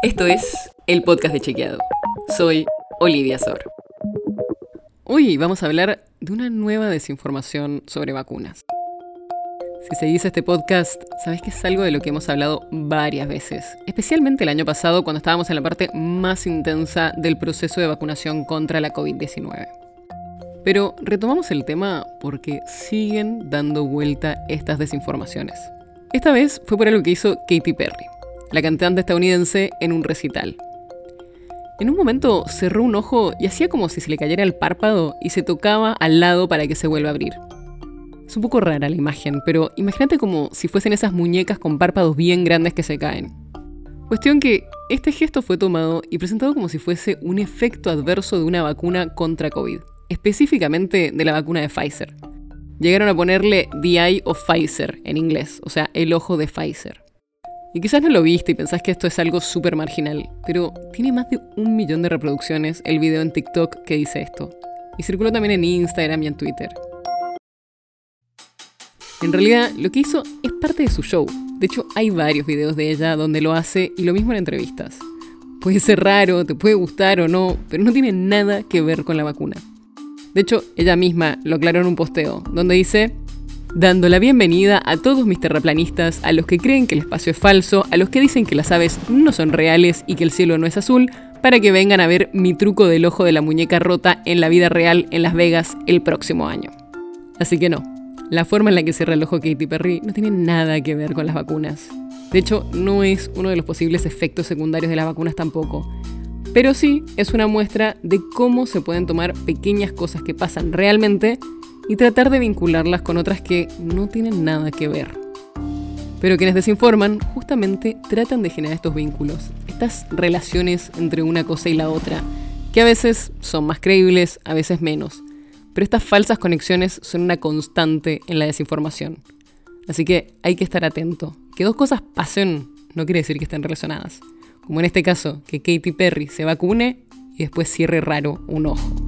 Esto es el podcast de Chequeado. Soy Olivia Sor. Hoy vamos a hablar de una nueva desinformación sobre vacunas. Si seguís este podcast, sabés que es algo de lo que hemos hablado varias veces, especialmente el año pasado cuando estábamos en la parte más intensa del proceso de vacunación contra la COVID-19. Pero retomamos el tema porque siguen dando vuelta estas desinformaciones. Esta vez fue por algo que hizo Katy Perry, la cantante estadounidense, en un recital. En un momento cerró un ojo y hacía como si se le cayera el párpado y se tocaba al lado para que se vuelva a abrir. Es un poco rara la imagen, pero imagínate como si fuesen esas muñecas con párpados bien grandes que se caen. Cuestión que este gesto fue tomado y presentado como si fuese un efecto adverso de una vacuna contra COVID, específicamente de la vacuna de Pfizer. Llegaron a ponerle The Eye of Pfizer en inglés, o sea, el ojo de Pfizer. Y quizás no lo viste y pensás que esto es algo súper marginal, pero tiene más de un millón de reproducciones el video en TikTok que dice esto. Y circuló también en Instagram y en Twitter. En realidad, lo que hizo es parte de su show. De hecho, hay varios videos de ella donde lo hace y lo mismo en entrevistas. Puede ser raro, te puede gustar o no, pero no tiene nada que ver con la vacuna. De hecho, ella misma lo aclaró en un posteo, donde dice, dando la bienvenida a todos mis terraplanistas, a los que creen que el espacio es falso, a los que dicen que las aves no son reales y que el cielo no es azul, para que vengan a ver mi truco del ojo de la muñeca rota en la vida real en Las Vegas el próximo año. Así que no, la forma en la que cierra el ojo Katy Perry no tiene nada que ver con las vacunas. De hecho, no es uno de los posibles efectos secundarios de las vacunas tampoco. Pero sí es una muestra de cómo se pueden tomar pequeñas cosas que pasan realmente y tratar de vincularlas con otras que no tienen nada que ver. Pero quienes desinforman justamente tratan de generar estos vínculos, estas relaciones entre una cosa y la otra, que a veces son más creíbles, a veces menos pero estas falsas conexiones son una constante en la desinformación. Así que hay que estar atento. Que dos cosas pasen no quiere decir que estén relacionadas. Como en este caso, que Katy Perry se vacune y después cierre raro un ojo.